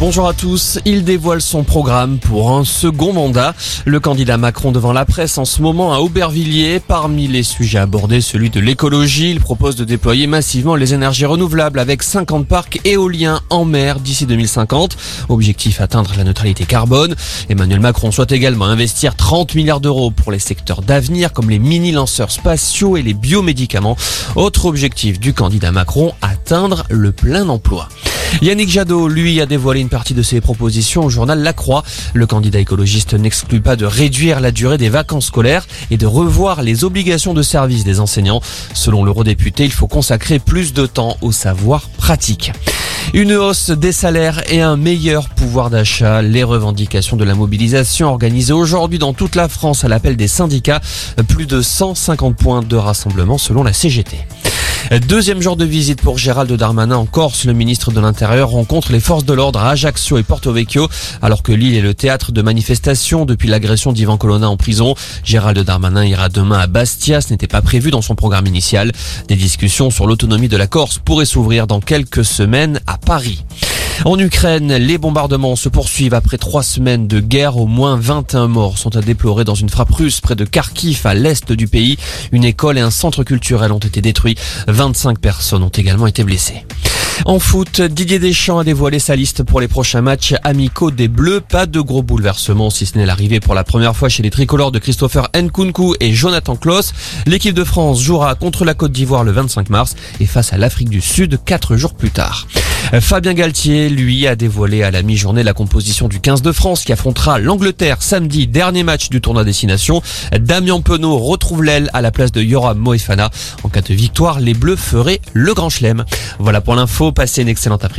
Bonjour à tous. Il dévoile son programme pour un second mandat. Le candidat Macron devant la presse en ce moment à Aubervilliers. Parmi les sujets abordés, celui de l'écologie. Il propose de déployer massivement les énergies renouvelables avec 50 parcs éoliens en mer d'ici 2050. Objectif atteindre la neutralité carbone. Emmanuel Macron souhaite également investir 30 milliards d'euros pour les secteurs d'avenir comme les mini-lanceurs spatiaux et les biomédicaments. Autre objectif du candidat Macron, atteindre le plein emploi. Yannick Jadot, lui, a dévoilé une partie de ses propositions au journal La Croix. Le candidat écologiste n'exclut pas de réduire la durée des vacances scolaires et de revoir les obligations de service des enseignants. Selon l'eurodéputé, il faut consacrer plus de temps au savoir pratique. Une hausse des salaires et un meilleur pouvoir d'achat. Les revendications de la mobilisation organisées aujourd'hui dans toute la France à l'appel des syndicats. Plus de 150 points de rassemblement selon la CGT. Deuxième jour de visite pour Gérald Darmanin en Corse. Le ministre de l'Intérieur rencontre les forces de l'ordre à Ajaccio et Porto Vecchio, alors que l'île est le théâtre de manifestations depuis l'agression d'Ivan Colonna en prison. Gérald Darmanin ira demain à Bastia. Ce n'était pas prévu dans son programme initial. Des discussions sur l'autonomie de la Corse pourraient s'ouvrir dans quelques semaines à Paris. En Ukraine, les bombardements se poursuivent après trois semaines de guerre. Au moins 21 morts sont à déplorer dans une frappe russe près de Kharkiv, à l'est du pays. Une école et un centre culturel ont été détruits. 25 personnes ont également été blessées. En foot, Didier Deschamps a dévoilé sa liste pour les prochains matchs amicaux des Bleus. Pas de gros bouleversements, si ce n'est l'arrivée pour la première fois chez les tricolores de Christopher Nkunku et Jonathan Klaus. L'équipe de France jouera contre la Côte d'Ivoire le 25 mars et face à l'Afrique du Sud quatre jours plus tard. Fabien Galtier, lui, a dévoilé à la mi-journée la composition du 15 de France qui affrontera l'Angleterre samedi, dernier match du tournoi destination. Damien Penaud retrouve l'aile à la place de Yoram Moefana. En cas de victoire, les Bleus feraient le grand chelem. Voilà pour l'info, passez une excellente après-midi.